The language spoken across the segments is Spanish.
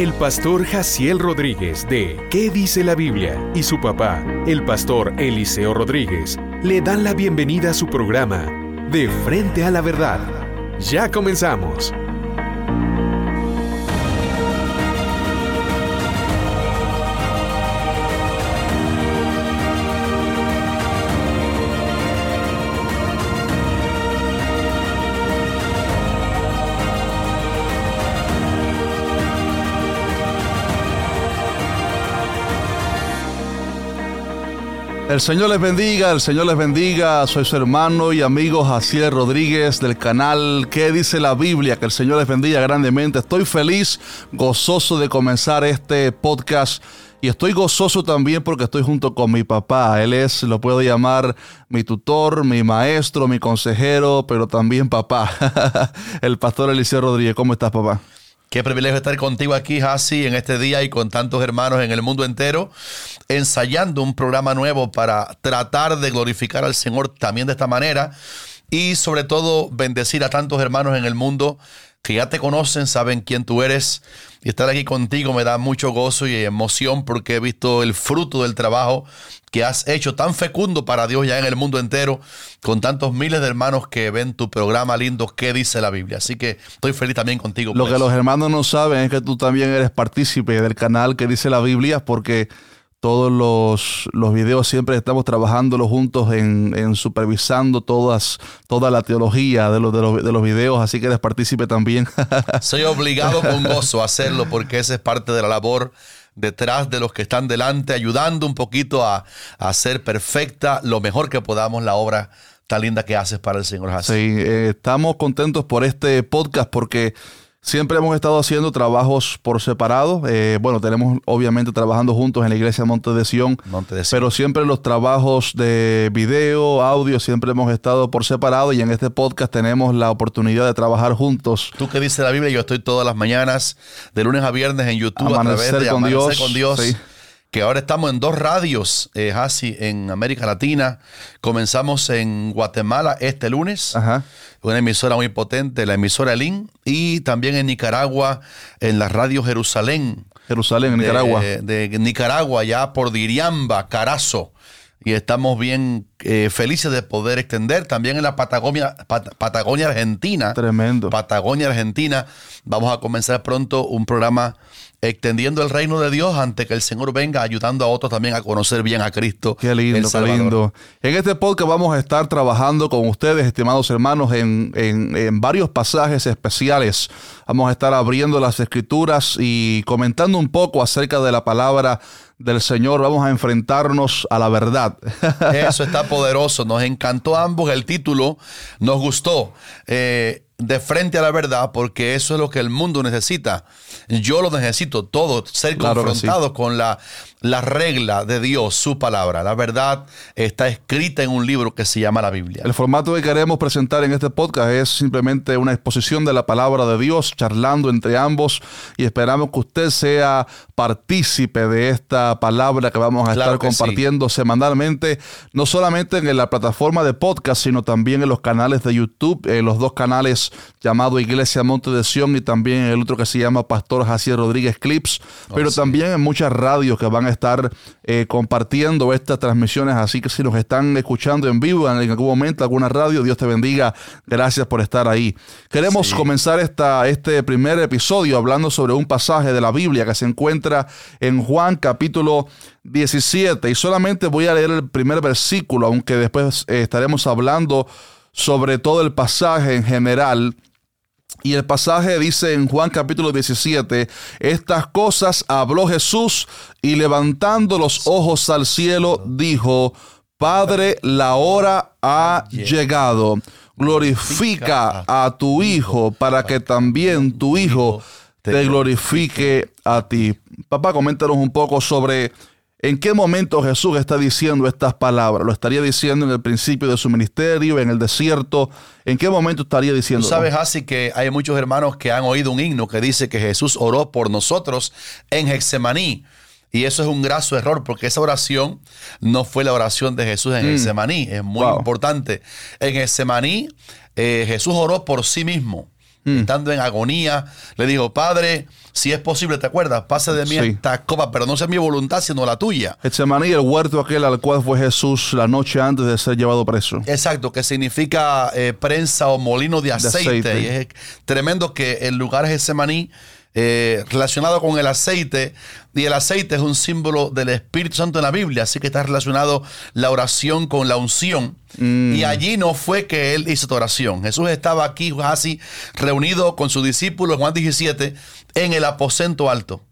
El pastor Jaciel Rodríguez de ¿Qué dice la Biblia? y su papá, el pastor Eliseo Rodríguez, le dan la bienvenida a su programa De Frente a la Verdad. Ya comenzamos. El Señor les bendiga, el Señor les bendiga. Soy su hermano y amigo Jaciel Rodríguez del canal ¿Qué dice la Biblia? Que el Señor les bendiga grandemente. Estoy feliz, gozoso de comenzar este podcast. Y estoy gozoso también porque estoy junto con mi papá. Él es, lo puedo llamar, mi tutor, mi maestro, mi consejero, pero también papá. el pastor Eliseo Rodríguez. ¿Cómo estás, papá? Qué privilegio estar contigo aquí, Hasi, en este día y con tantos hermanos en el mundo entero, ensayando un programa nuevo para tratar de glorificar al Señor también de esta manera y sobre todo bendecir a tantos hermanos en el mundo que ya te conocen, saben quién tú eres. Y estar aquí contigo me da mucho gozo y emoción porque he visto el fruto del trabajo que has hecho tan fecundo para Dios ya en el mundo entero, con tantos miles de hermanos que ven tu programa lindo, ¿qué dice la Biblia? Así que estoy feliz también contigo. Lo que los hermanos no saben es que tú también eres partícipe del canal que dice la Biblia porque todos los, los videos siempre estamos trabajando juntos en, supervisando todas, toda la teología de los, de, los, de los videos, así que eres partícipe también. Soy obligado con gozo a hacerlo porque esa es parte de la labor detrás de los que están delante, ayudando un poquito a, hacer perfecta lo mejor que podamos la obra tan linda que haces para el Señor Jesús. Sí, eh, estamos contentos por este podcast porque Siempre hemos estado haciendo trabajos por separado. Eh, bueno, tenemos obviamente trabajando juntos en la iglesia Monte de Sion, pero siempre los trabajos de video, audio, siempre hemos estado por separado y en este podcast tenemos la oportunidad de trabajar juntos. Tú que dices la Biblia, yo estoy todas las mañanas, de lunes a viernes en YouTube a través de con Dios, con Dios que ahora estamos en dos radios, eh, así en América Latina. Comenzamos en Guatemala este lunes, una emisora muy potente, la emisora Elín, y también en Nicaragua, en la radio Jerusalén. Jerusalén, en Nicaragua. De, Nicaragua, ya por Diriamba, Carazo. Y estamos bien eh, felices de poder extender también en la Patagonia, Patagonia Argentina. Tremendo. Patagonia Argentina. Vamos a comenzar pronto un programa extendiendo el reino de Dios ante que el Señor venga, ayudando a otros también a conocer bien a Cristo. Qué lindo, qué lindo. En este podcast vamos a estar trabajando con ustedes, estimados hermanos, en, en, varios pasajes especiales. Vamos a estar abriendo las escrituras y comentando un poco acerca de la palabra del Señor. Vamos a enfrentarnos a la verdad. Eso está poderoso. Nos encantó ambos el título. Nos gustó. Eh, de frente a la verdad, porque eso es lo que el mundo necesita. Yo lo necesito todo, ser confrontado con la, la regla de Dios, su palabra. La verdad está escrita en un libro que se llama la Biblia. El formato que queremos presentar en este podcast es simplemente una exposición de la palabra de Dios, charlando entre ambos y esperamos que usted sea partícipe de esta palabra que vamos a estar compartiendo semanalmente, no solamente en la plataforma de podcast, sino también en los canales de YouTube, en los dos canales llamado Iglesia Monte de Sion y también el otro que se llama Pastor Jacier Rodríguez Clips, oh, pero también en muchas radios que van a estar eh, compartiendo estas transmisiones. Así que si nos están escuchando en vivo en algún momento, alguna radio, Dios te bendiga. Gracias por estar ahí. Queremos comenzar esta, este primer episodio hablando sobre un pasaje de la Biblia que se encuentra en Juan capítulo 17 y solamente voy a leer el primer versículo, aunque después eh, estaremos hablando sobre todo el pasaje en general. Y el pasaje dice en Juan capítulo 17, estas cosas habló Jesús y levantando los ojos al cielo dijo, Padre, la hora ha llegado. Glorifica a tu Hijo para que también tu Hijo te glorifique a ti. Papá, coméntanos un poco sobre ¿En qué momento Jesús está diciendo estas palabras? ¿Lo estaría diciendo en el principio de su ministerio, en el desierto? ¿En qué momento estaría diciendo? Tú sabes, así que hay muchos hermanos que han oído un himno que dice que Jesús oró por nosotros en Hexemaní. Y eso es un graso error porque esa oración no fue la oración de Jesús en mm. Es muy importante. En Hexemaní, eh, Jesús oró por sí mismo Mm. estando en agonía, le dijo, Padre, si es posible, ¿te acuerdas? Pase de mí esta copa, pero no sea mi voluntad, sino la tuya. Getsemaní, el huerto aquel al cual fue Jesús la noche antes de ser llevado preso. Exacto, que significa eh, prensa o molino de aceite. Y es tremendo que el lugar Getsemaní eh, relacionado con el aceite, y el aceite es un símbolo del Espíritu Santo en la Biblia, así que está relacionado la oración con la unción. Mm. Y allí no fue que él hizo tu oración. Jesús estaba aquí, así, reunido con sus discípulos, Juan 17, en el aposento alto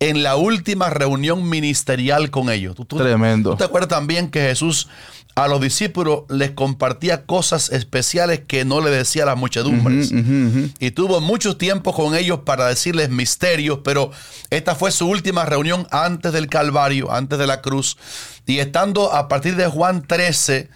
en la última reunión ministerial con ellos. Tremendo. ¿Tú te acuerdas también que Jesús a los discípulos les compartía cosas especiales que no le decía a las muchedumbres. Y tuvo mucho tiempo con ellos para decirles misterios, pero esta fue su última reunión antes del Calvario, antes de la cruz. Y estando a partir de Juan 13,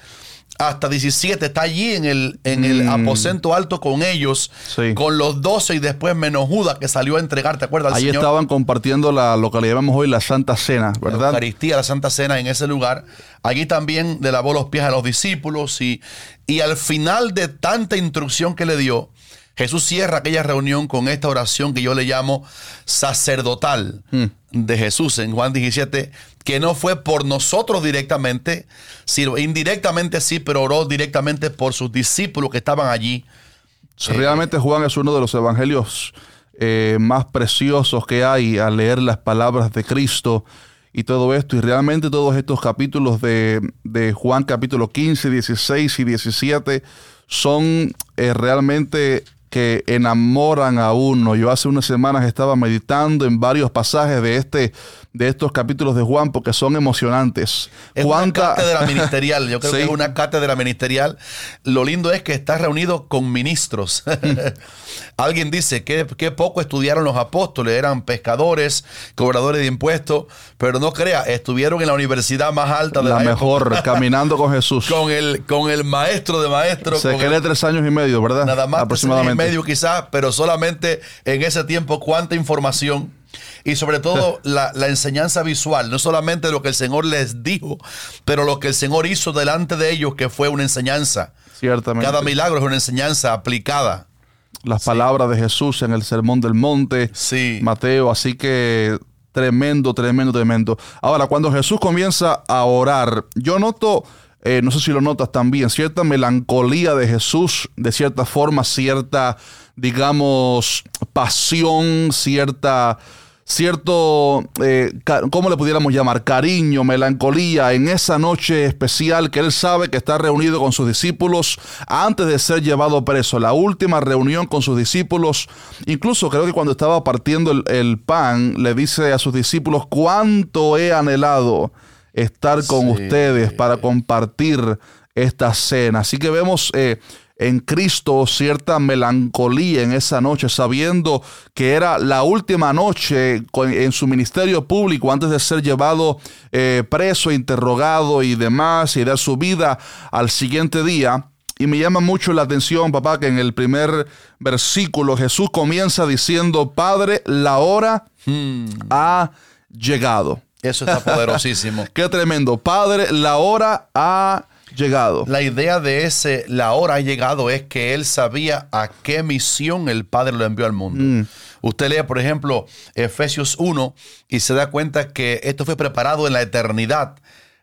hasta 17, está allí en el, en el mm. aposento alto con ellos, con los 12 y después menos Judas que salió a entregar, ¿te acuerdas? Ahí estaban compartiendo la, lo que le llamamos hoy la Santa Cena, ¿verdad? La Eucaristía, la Santa Cena en ese lugar. Allí también le lavó los pies a los discípulos y, y al final de tanta instrucción que le dio, Jesús cierra aquella reunión con esta oración que yo le llamo sacerdotal hmm. de Jesús en Juan 17, que no fue por nosotros directamente, sino indirectamente sí, pero oró directamente por sus discípulos que estaban allí. Realmente Juan es uno de los evangelios eh, más preciosos que hay al leer las palabras de Cristo y todo esto. Y realmente todos estos capítulos de, Juan capítulo 15, 16 y 17 son eh, realmente que enamoran a uno. Yo hace unas semanas estaba meditando en varios pasajes de este de estos capítulos de Juan porque son emocionantes. Es una cátedra ministerial, yo creo que es una cátedra ministerial. Lo lindo es que está reunido con ministros. Alguien dice que, poco estudiaron los apóstoles, eran pescadores, cobradores de impuestos, pero no crea, estuvieron en la universidad más alta de la, la mejor, caminando con Jesús. Con el, con el maestro de maestros. Se quedó tres años y medio, ¿verdad? Nada más aproximadamente. Medio quizás, pero solamente en ese tiempo cuánta información y sobre todo la, enseñanza visual, no solamente lo que el Señor les dijo, pero lo que el Señor hizo delante de ellos, que fue una enseñanza. Ciertamente. Cada milagro es una enseñanza aplicada. Las palabras de Jesús en el Sermón del Monte, sí. Mateo, así que tremendo, tremendo, tremendo. Ahora, cuando Jesús comienza a orar, yo noto, eh, no sé si lo notas también, cierta melancolía de Jesús, de cierta forma, cierta, digamos, pasión, cierta cierto, eh, ¿cómo le pudiéramos llamar? Cariño, melancolía en esa noche especial que él sabe que está reunido con sus discípulos antes de ser llevado preso. La última reunión con sus discípulos, incluso creo que cuando estaba partiendo el, pan, le dice a sus discípulos, cuánto he anhelado estar con ustedes para compartir esta cena. Así que vemos... Eh, en Cristo cierta melancolía en esa noche, sabiendo que era la última noche en su ministerio público antes de ser llevado eh, preso, interrogado y demás, y dar su vida al siguiente día. Y me llama mucho la atención, papá, que en el primer versículo Jesús comienza diciendo, Padre, la hora hmm. ha llegado. Eso está poderosísimo. Qué tremendo. Padre, la hora ha llegado. La idea de ese, la hora ha llegado, es que él sabía a qué misión el Padre lo envió al mundo. Mm. Usted lee, por ejemplo, Efesios 1 y se da cuenta que esto fue preparado en la eternidad,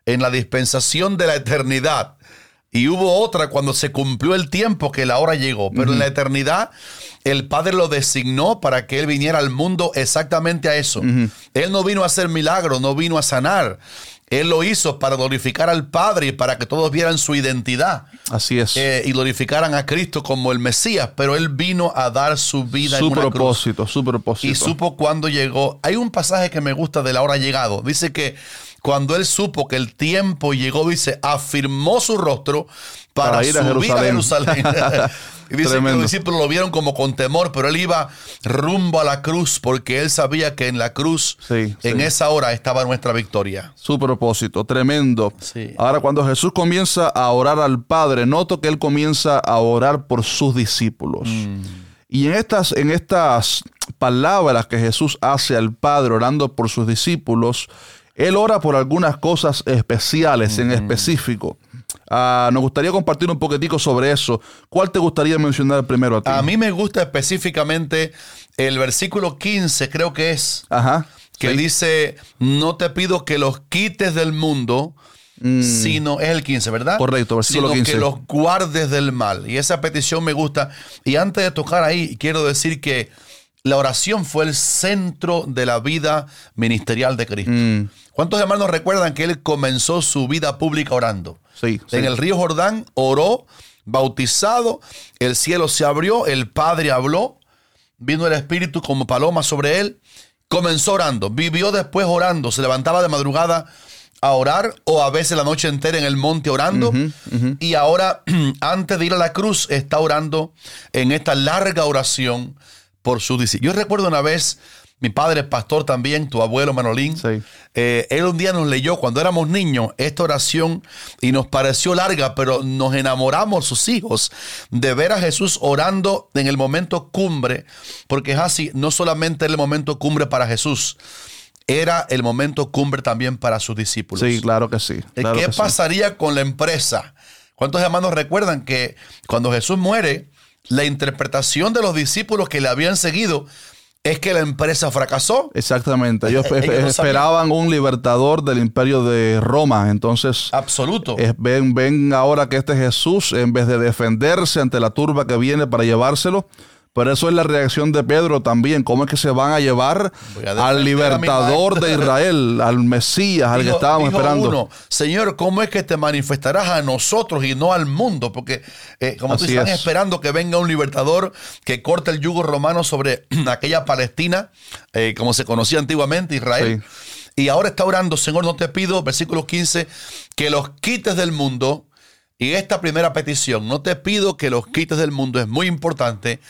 en la dispensación de la eternidad. Y hubo otra cuando se cumplió el tiempo que la hora llegó. Pero en la eternidad el Padre lo designó para que Él viniera al mundo exactamente a eso. Él no vino a hacer milagros, no vino a sanar. Él lo hizo para glorificar al Padre y para que todos vieran su identidad. Así es. Eh, y glorificaran a Cristo como el Mesías, pero Él vino a dar su vida su en una propósito, Su propósito. Y supo cuándo llegó. Hay un pasaje que me gusta de la hora llegado. Dice que cuando Él supo que el tiempo llegó, dice, afirmó su rostro para, ir a Jerusalén. Y dice que los discípulos lo vieron como con temor, pero él iba rumbo a la cruz porque él sabía que en la cruz, en esa hora, estaba nuestra victoria. Su propósito, tremendo. Ahora, cuando Jesús comienza a orar al Padre, noto que él comienza a orar por sus discípulos. Mm. Y en estas, en estas palabras que Jesús hace al Padre orando por sus discípulos, él ora por algunas cosas especiales en específico. Ah, nos gustaría compartir un poquitico sobre eso. ¿Cuál te gustaría mencionar primero a ti? A mí me gusta específicamente el versículo 15, creo que es, Ajá. que sí. dice, no te pido que los quites del mundo, sino, es el 15, ¿verdad? Mm. Correcto, versículo sino 15. que los guardes del mal. Y esa petición me gusta. Y antes de tocar ahí, quiero decir que la oración fue el centro de la vida ministerial de Cristo. Mm. ¿Cuántos hermanos recuerdan que él comenzó su vida pública orando? Sí, sí. En el río Jordán oró, bautizado, el cielo se abrió, el Padre habló, vino el Espíritu como paloma sobre él, comenzó orando, vivió después orando, se levantaba de madrugada a orar o a veces la noche entera en el monte orando y ahora antes de ir a la cruz está orando en esta larga oración por su discípulos. Yo recuerdo una vez, mi padre es pastor también, tu abuelo Manolín, Sí. eh, él un día nos leyó cuando éramos niños esta oración y nos pareció larga, pero nos enamoramos sus hijos de ver a Jesús orando en el momento cumbre, porque es así, no solamente era el momento cumbre para Jesús, era el momento cumbre también para sus discípulos. Sí, claro que sí. Eh, claro ¿Qué que sí. pasaría con la empresa? ¿Cuántos hermanos recuerdan que cuando Jesús muere, la interpretación de los discípulos que le habían seguido es que la empresa fracasó? Exactamente. Ellos, Ellos no sabían. esperaban un libertador del imperio de Roma. Entonces, Absoluto. es- ven, ven ahora que este Jesús, en vez de defenderse ante la turba que viene para llevárselo, pero eso es la reacción de Pedro también. ¿Cómo es que se van a llevar a al libertador de Israel, al Mesías, al que estábamos esperando? uno, Señor, ¿cómo es que te manifestarás a nosotros y no al mundo? Porque eh, como tú están es. esperando que venga un libertador que corte el yugo romano sobre aquella Palestina, eh, como se conocía antiguamente, Israel. Y ahora está orando, Señor, no te pido, versículo 15, que los quites del mundo. Y esta primera petición, no te pido que los quites del mundo, es muy importante,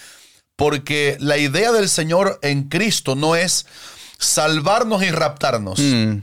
porque la idea del Señor en Cristo no es salvarnos y raptarnos. Mm.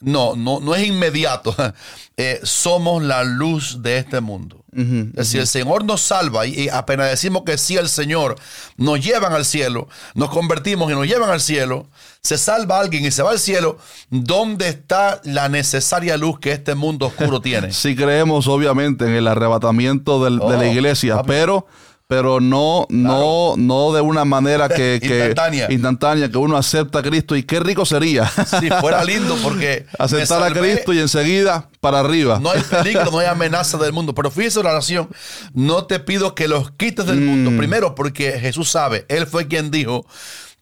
No, no, no es inmediato. Eh, somos la luz de este mundo. Es decir, el Señor nos salva y, y apenas decimos que sí al Señor, nos llevan al cielo, nos convertimos y nos llevan al cielo, se salva alguien y se va al cielo, ¿dónde está la necesaria luz que este mundo oscuro tiene? Sí creemos obviamente en el arrebatamiento del- de la Oh, iglesia, papi. pero pero no no no de una manera que, que- Instantánea. instantánea, que uno acepta a Cristo y qué rico sería Si fuera lindo porque aceptar a Cristo y enseguida para arriba. No hay peligro, no hay amenaza del mundo. Pero fíjese la oración. No te pido que los quites del Mm. mundo. Primero, porque Jesús sabe, Él fue quien dijo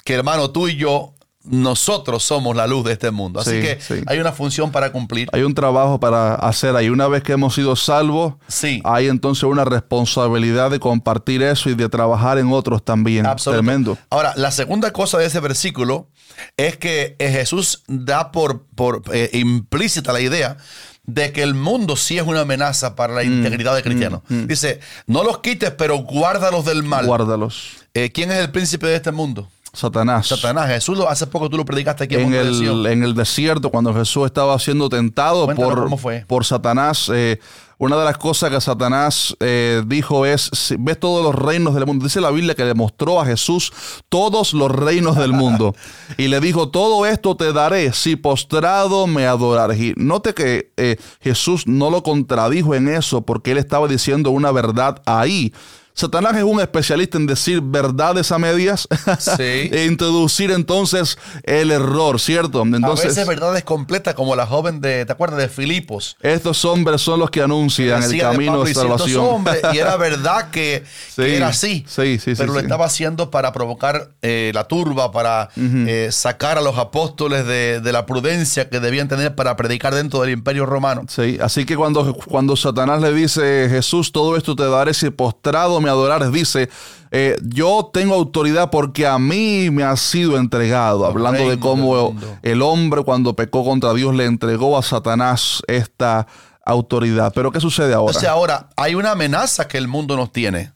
que hermano, tú y yo, nosotros somos la luz de este mundo. Así Sí, que sí. hay una función para cumplir. Hay un trabajo para hacer ahí. Una vez que hemos sido salvos, Sí. hay entonces una responsabilidad de compartir eso y de trabajar en otros también. Absoluto. Tremendo. Ahora, la segunda cosa de ese versículo es que eh, Jesús da por, por eh, implícita la idea de que el mundo sí es una amenaza para Mm, la integridad de cristianos. Dice, no los quites, pero guárdalos del mal. Guárdalos. Eh, ¿Quién es el príncipe de este mundo? Satanás. Satanás. Jesús, lo, hace poco tú lo predicaste aquí en, en el, en el desierto, cuando Jesús estaba siendo tentado Cuéntanos por, cómo fue. por Satanás, eh, una de las cosas que Satanás eh, dijo es, si ves todos los reinos del mundo, dice la Biblia que le mostró a Jesús todos los reinos del mundo y le dijo, todo esto te daré si postrado me adorares. Y note que eh, Jesús no lo contradijo en eso porque él estaba diciendo una verdad ahí. Satanás es un especialista en decir verdades a medias Sí. e introducir entonces el error, ¿cierto? a Entonces, veces verdades completas como la joven de, ¿te acuerdas? De Filipos. estos hombres son los que anuncian el camino de salvación. hombres, y era verdad que, era así. sí, sí, sí, pero lo estaba haciendo para provocar eh, la turba, para eh, sacar a los apóstoles de, de la prudencia que debían tener para predicar dentro del imperio romano. Sí, así que cuando, cuando Satanás le dice, Jesús, todo esto te daré si postrado me adorares, dice, eh, yo tengo autoridad porque a mí me ha sido entregado, hablando de cómo el hombre cuando pecó contra Dios le entregó a Satanás esta autoridad. Pero ¿qué sucede ahora? Entonces ahora hay una amenaza que el mundo nos tiene.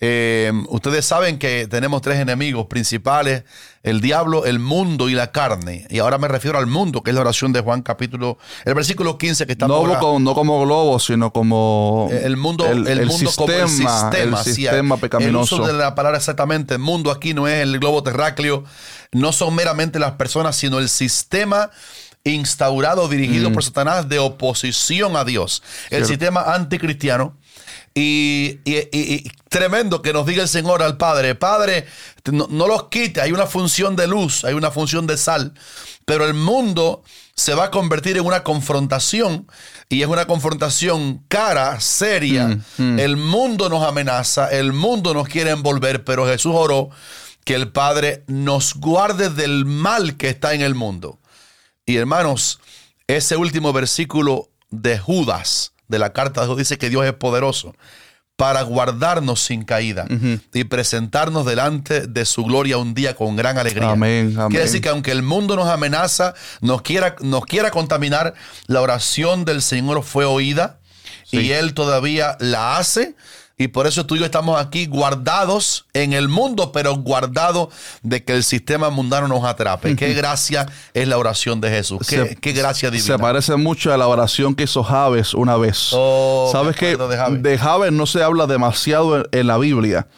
Eh, ustedes saben que tenemos tres enemigos principales, el diablo, el mundo y la carne. Y ahora me refiero al mundo, que es la oración de Juan capítulo, el versículo 15 que está no, como, no como globo, sino como el mundo, el, mundo como el sistema, el sí, sistema el pecaminoso. uso de la palabra exactamente, el mundo aquí no es el globo terráqueo, no son meramente las personas, sino el sistema instaurado, dirigido por Satanás de oposición a Dios. El sistema anticristiano. Y, tremendo que nos diga el Señor al Padre, Padre, no, no, los quite, hay una función de luz, hay una función de sal, pero el mundo se va a convertir en una confrontación y es una confrontación cara, seria. Mm, mm. El mundo nos amenaza, el mundo nos quiere envolver, pero Jesús oró que el Padre nos guarde del mal que está en el mundo. Y hermanos, ese último versículo de Judas, de la carta dice que Dios es poderoso para guardarnos sin caída y presentarnos delante de su gloria un día con gran alegría. Amén, Quiere decir que aunque el mundo nos amenaza, nos quiera, nos quiera contaminar, la oración del Señor fue oída y Él todavía la hace y por eso tú y yo estamos aquí guardados en el mundo, pero guardados de que el sistema mundano nos atrape. Qué gracia es la oración de Jesús. Qué, gracia divina. Se parece mucho a la oración que hizo Javes una vez. Oh, ¿Sabes que de Javes. no se habla demasiado en la Biblia?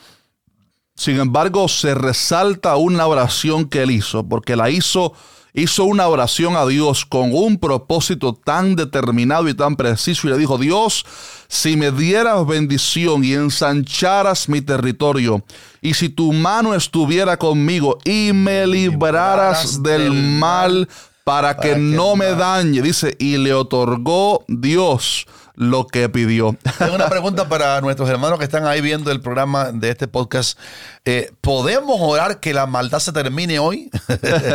Sin embargo, se resalta una oración que él hizo, porque la hizo hizo una oración a Dios con un propósito tan determinado y tan preciso y le dijo, Dios, si me dieras bendición y ensancharas mi territorio, y si tu mano estuviera conmigo y me libraras del mal para que no me dañe, dice, y le otorgó Dios lo que pidió. Tengo una pregunta para nuestros hermanos que están ahí viendo el programa de este podcast. Eh, ¿Podemos orar que la maldad se termine hoy?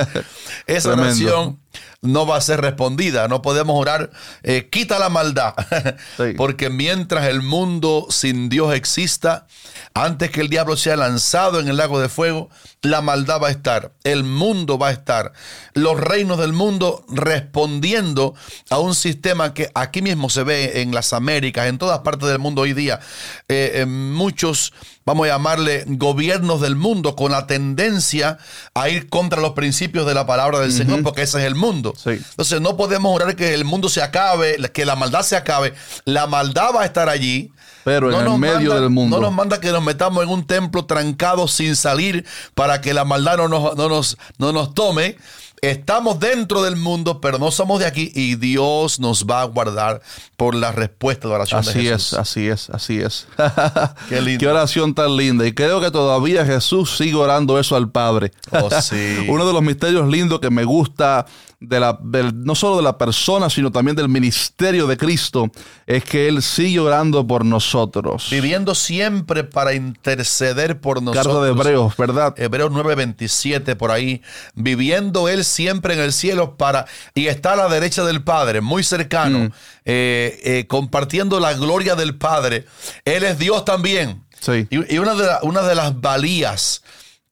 Esa oración no va a ser respondida. No podemos orar, eh, quita la maldad. Porque mientras el mundo sin Dios exista, antes que el diablo sea lanzado en el lago de fuego, la maldad va a estar, el mundo va a estar, los reinos del mundo respondiendo a un sistema que aquí mismo se ve en las Américas, en todas partes del mundo hoy día. Eh, muchos vamos a llamarle gobiernos del mundo con la tendencia a ir contra los principios de la palabra del Señor, porque ese es el mundo. Entonces no podemos orar que el mundo se acabe, que la maldad se acabe. La maldad va a estar allí. Pero en el medio del mundo. No nos manda que nos metamos en un templo trancado sin salir para que la maldad no nos, no nos, no nos tome. Estamos dentro del mundo, pero no somos de aquí y Dios nos va a guardar por la respuesta de la oración así de Jesús. Así es, así es, así es. Qué, lindo. Qué oración tan linda. Y creo que todavía Jesús sigue orando eso al Padre. Oh, sí. Uno de los misterios lindos que me gusta de la, no solo de la persona, sino también del ministerio de Cristo, es que Él sigue orando por nosotros. Viviendo siempre para interceder por nosotros. Carta de Hebreos, ¿verdad? Hebreos 9:27 por ahí. Viviendo Él siempre en el cielo para, y está a la derecha del Padre, muy cercano, mm. eh, eh, compartiendo la gloria del Padre. Él es Dios también. Sí. Y, una, de una de las valías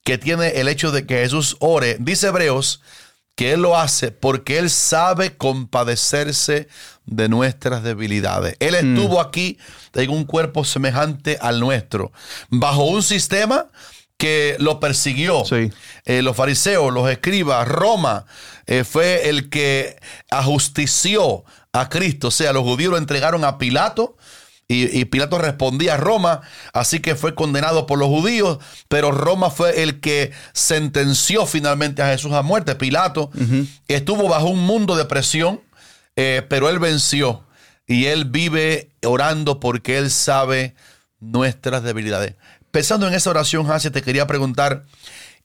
que tiene el hecho de que Jesús ore, dice Hebreos, que Él lo hace porque Él sabe compadecerse de nuestras debilidades. Él mm. estuvo aquí en un cuerpo semejante al nuestro, bajo un sistema que lo persiguió. Eh, los fariseos, los escribas, Roma eh, fue el que ajustició a Cristo. O sea, los judíos lo entregaron a Pilato y, Pilato respondía a Roma, así que fue condenado por los judíos, pero Roma fue el que sentenció finalmente a Jesús a muerte. Pilato estuvo bajo un mundo de presión, eh, pero él venció y él vive orando porque él sabe nuestras debilidades. Pensando en esa oración, Hansi, te quería preguntar,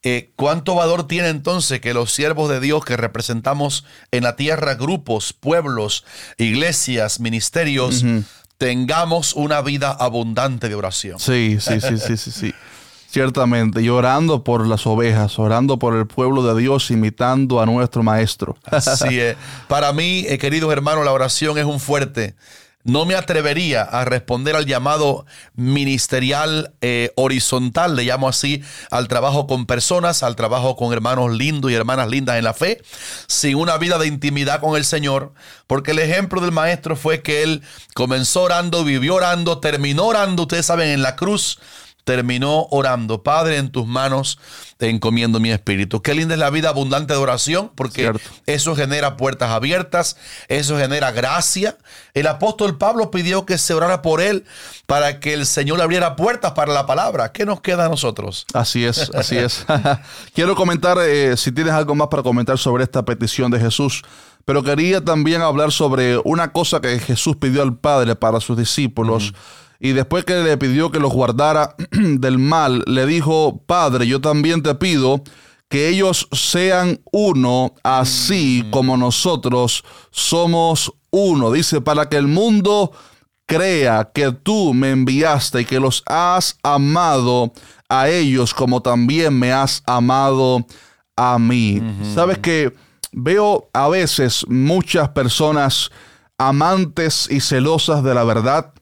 eh, ¿cuánto valor tiene entonces que los siervos de Dios que representamos en la tierra, grupos, pueblos, iglesias, ministerios, tengamos una vida abundante de oración. Sí, sí, sí, sí, sí, sí. Ciertamente, y orando por las ovejas, orando por el pueblo de Dios, imitando a nuestro Maestro. Así es. Para mí, eh, queridos hermanos, la oración es un fuerte no me atrevería a responder al llamado ministerial eh, horizontal, le llamo así, al trabajo con personas, al trabajo con hermanos lindos y hermanas lindas en la fe, sin una vida de intimidad con el Señor, porque el ejemplo del maestro fue que él comenzó orando, vivió orando, terminó orando, ustedes saben, en la cruz terminó orando, Padre, en tus manos te encomiendo mi espíritu. Qué linda es la vida abundante de oración, porque eso genera puertas abiertas, eso genera gracia. El apóstol Pablo pidió que se orara por él para que el Señor le abriera puertas para la palabra. ¿Qué nos queda a nosotros? Así es, así es. Quiero comentar, eh, si tienes algo más para comentar sobre esta petición de Jesús, pero quería también hablar sobre una cosa que Jesús pidió al Padre para sus discípulos. Y después que le pidió que los guardara del mal, le dijo, Padre, yo también te pido que ellos sean uno, así como nosotros somos uno. Dice, para que el mundo crea que tú me enviaste y que los has amado a ellos como también me has amado a mí. Sabes que veo a veces muchas personas amantes y celosas de la verdad,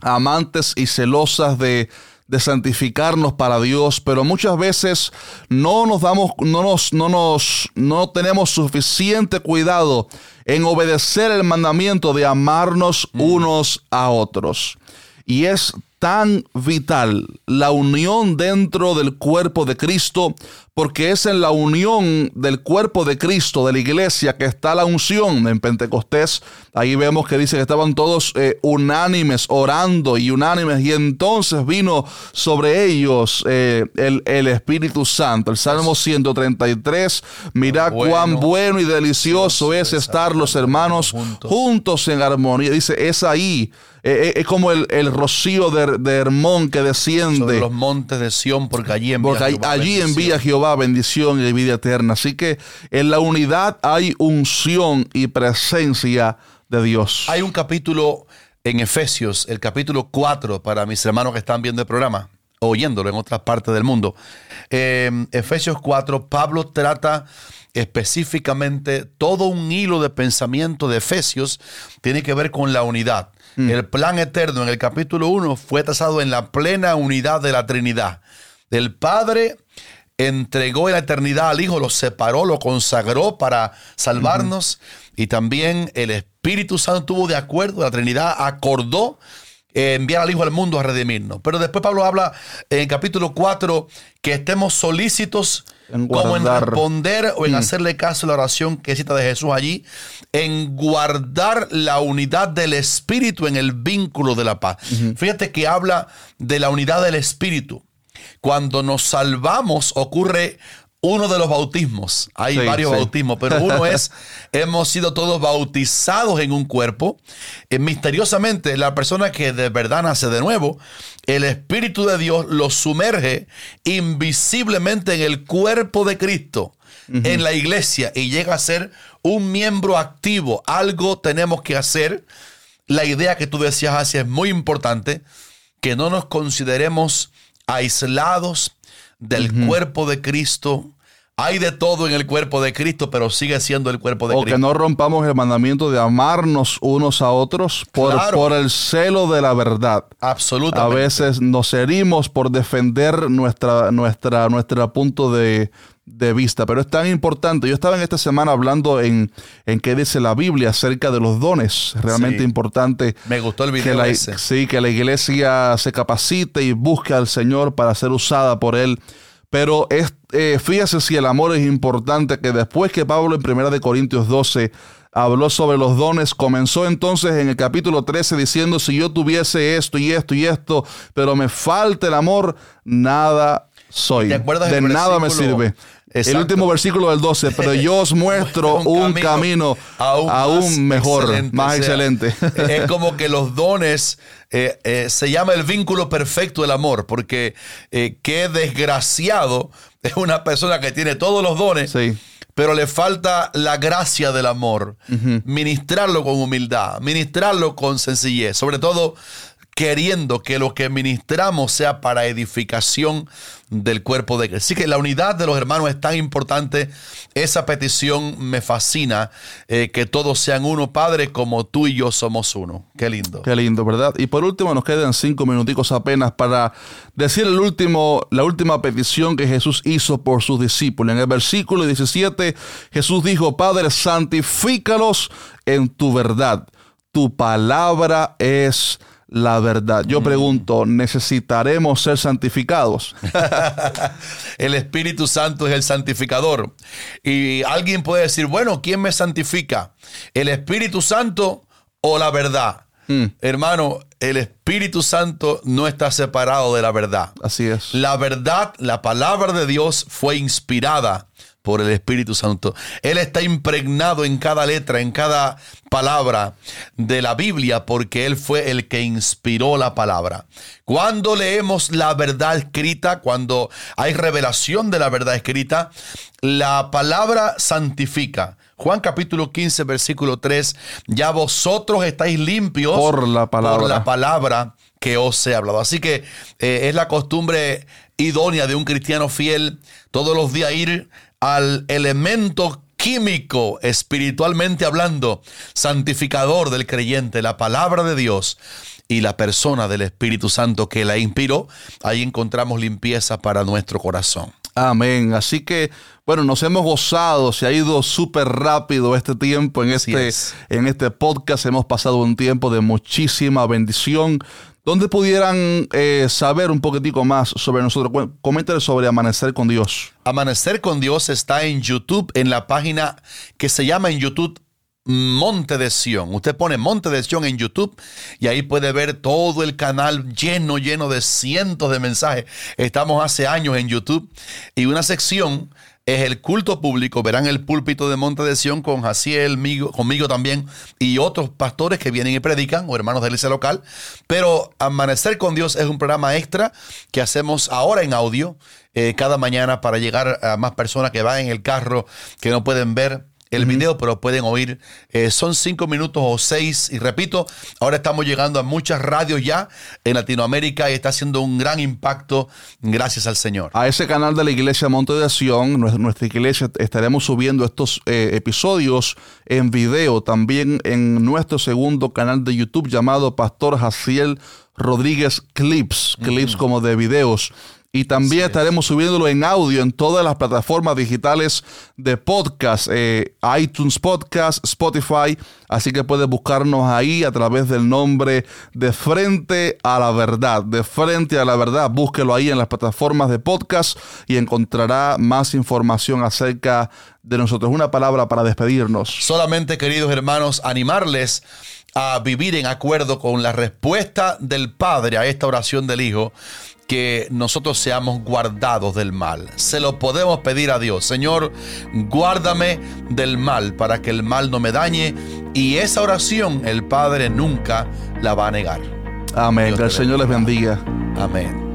amantes y celosas de, de santificarnos para Dios, pero muchas veces no nos damos, no nos, no nos, no tenemos suficiente cuidado en obedecer el mandamiento de amarnos unos a otros. Y es tan vital la unión dentro del cuerpo de Cristo, porque es en la unión del cuerpo de Cristo, de la iglesia, que está la unción en Pentecostés. Ahí vemos que dice que estaban todos eh, unánimes, orando y unánimes, y entonces vino sobre ellos eh, el, Espíritu Santo. El Salmo 133, mira cuán bueno y delicioso es estar los hermanos juntos en armonía. Dice, es ahí eh, eh, es como el, rocío de, de, Hermón que desciende. Sobre los montes de Sión, porque allí envía porque Jehová allí bendición. envía Jehová bendición y vida eterna. Así que en la unidad hay unción y presencia de Dios. Hay un capítulo en Efesios, el capítulo 4, para mis hermanos que están viendo el programa, oyéndolo en otras partes del mundo. Eh, Efesios 4, Pablo trata específicamente todo un hilo de pensamiento de Efesios, tiene que ver con la unidad. Mm. El plan eterno en el capítulo 1 fue trazado en la plena unidad de la Trinidad. El Padre entregó en la eternidad al Hijo, lo separó, lo consagró para salvarnos. Y también el Espíritu Santo tuvo de acuerdo, la Trinidad acordó eh, enviar al Hijo al mundo a redimirnos. Pero después Pablo habla en el capítulo 4 que estemos solícitos como en responder o en mm. hacerle caso a la oración que cita de Jesús allí, en guardar la unidad del Espíritu en el vínculo de la paz. Fíjate que habla de la unidad del Espíritu. Cuando nos salvamos ocurre uno de los bautismos. Hay varios bautismos, pero uno es, hemos sido todos bautizados en un cuerpo. Eh, misteriosamente, la persona que de verdad nace de nuevo, el Espíritu de Dios lo sumerge invisiblemente en el cuerpo de Cristo, en la iglesia, y llega a ser un miembro activo. Algo tenemos que hacer. La idea que tú decías así es muy importante, que no nos consideremos aislados, del cuerpo de Cristo. Hay de todo en el cuerpo de Cristo, pero sigue siendo el cuerpo de Cristo. O que no rompamos el mandamiento de amarnos unos a otros por, por el celo de la verdad. Absolutamente. A veces nos herimos por defender nuestra, nuestra, nuestro punto de, vista, pero es tan importante. Yo estaba en esta semana hablando en, en qué dice la Biblia acerca de los dones. Realmente importante. Me gustó el video que ese. Sí, que la iglesia se capacite y busque al Señor para ser usada por Él pero es, eh, fíjese si el amor es importante, que después que Pablo en 1 de Corintios 12 habló sobre los dones, comenzó entonces en el capítulo 13 diciendo, si yo tuviese esto y esto y esto, pero me falta el amor, nada soy. de nada me sirve. El último versículo del 12, pero yo os muestro un, camino, aún, mejor, más excelente. Es como que los dones eh, eh, se llama el vínculo perfecto del amor, porque eh, qué desgraciado es una persona que tiene todos los dones. pero le falta la gracia del amor. Ministrarlo con humildad, ministrarlo con sencillez, sobre todo queriendo que lo que ministramos sea para edificación del cuerpo de Cristo. Así que la unidad de los hermanos es tan importante. Esa petición me fascina, eh, que todos sean uno, Padre, como tú y yo somos uno. Qué lindo. Qué lindo, ¿verdad? Y por último, nos quedan cinco minuticos apenas para decir el último, la última petición que Jesús hizo por sus discípulos. En el versículo 17, Jesús dijo, Padre, santifícalos en tu verdad. Tu palabra es la verdad. Yo mm. pregunto, ¿necesitaremos ser santificados? el Espíritu Santo es el santificador. Y alguien puede decir, bueno, ¿quién me santifica? ¿El Espíritu Santo o la verdad? Mm. Hermano, el Espíritu Santo no está separado de la verdad. Así es. La verdad, la palabra de Dios fue inspirada por el Espíritu Santo. Él está impregnado en cada letra, en cada palabra de la Biblia, porque Él fue el que inspiró la palabra. Cuando leemos la verdad escrita, cuando hay revelación de la verdad escrita, la palabra santifica. Juan capítulo 15, versículo 3, ya vosotros estáis limpios por la palabra, por la palabra que os he hablado. Así que eh, es la costumbre idónea de un cristiano fiel todos los días ir al elemento químico, espiritualmente hablando, santificador del creyente, la palabra de Dios y la persona del Espíritu Santo que la inspiró, ahí encontramos limpieza para nuestro corazón. Amén. Así que, bueno, nos hemos gozado, se ha ido súper rápido este tiempo en este, en este podcast. Hemos pasado un tiempo de muchísima bendición. ¿Dónde pudieran eh, saber un poquitico más sobre nosotros? Coméntale sobre Amanecer con Dios. Amanecer con Dios está en YouTube, en la página que se llama en YouTube Monte de Sion. Usted pone Monte de Sion en YouTube y ahí puede ver todo el canal lleno, lleno de cientos de mensajes. Estamos hace años en YouTube y una sección es el culto público. Verán el púlpito de Monte de Sion con Jaciel, conmigo también y otros pastores que vienen y predican o hermanos de la iglesia local. Pero Amanecer con Dios es un programa extra que hacemos ahora en audio eh, cada mañana para llegar a más personas que van en el carro, que no pueden ver el video, pero pueden oír. Eh, son cinco minutos o seis. Y repito, ahora estamos llegando a muchas radios ya en Latinoamérica y está haciendo un gran impacto gracias al Señor. A ese canal de la Iglesia Monte de Sion, nuestra, iglesia, estaremos subiendo estos eh, episodios en video también en nuestro segundo canal de YouTube llamado Pastor Jaciel Rodríguez Clips, clips como de videos. Y también estaremos subiéndolo en audio en todas las plataformas digitales de podcast, eh, iTunes Podcast, Spotify. Así que puedes buscarnos ahí a través del nombre de Frente a la Verdad. De Frente a la Verdad, búsquelo ahí en las plataformas de podcast y encontrará más información acerca de nosotros. Una palabra para despedirnos. Solamente, queridos hermanos, animarles a vivir en acuerdo con la respuesta del Padre a esta oración del Hijo que nosotros seamos guardados del mal. Se lo podemos pedir a Dios. Señor, guárdame del mal para que el mal no me dañe. Y esa oración el Padre nunca la va a negar. Amén. que el Señor les bendiga. Amén.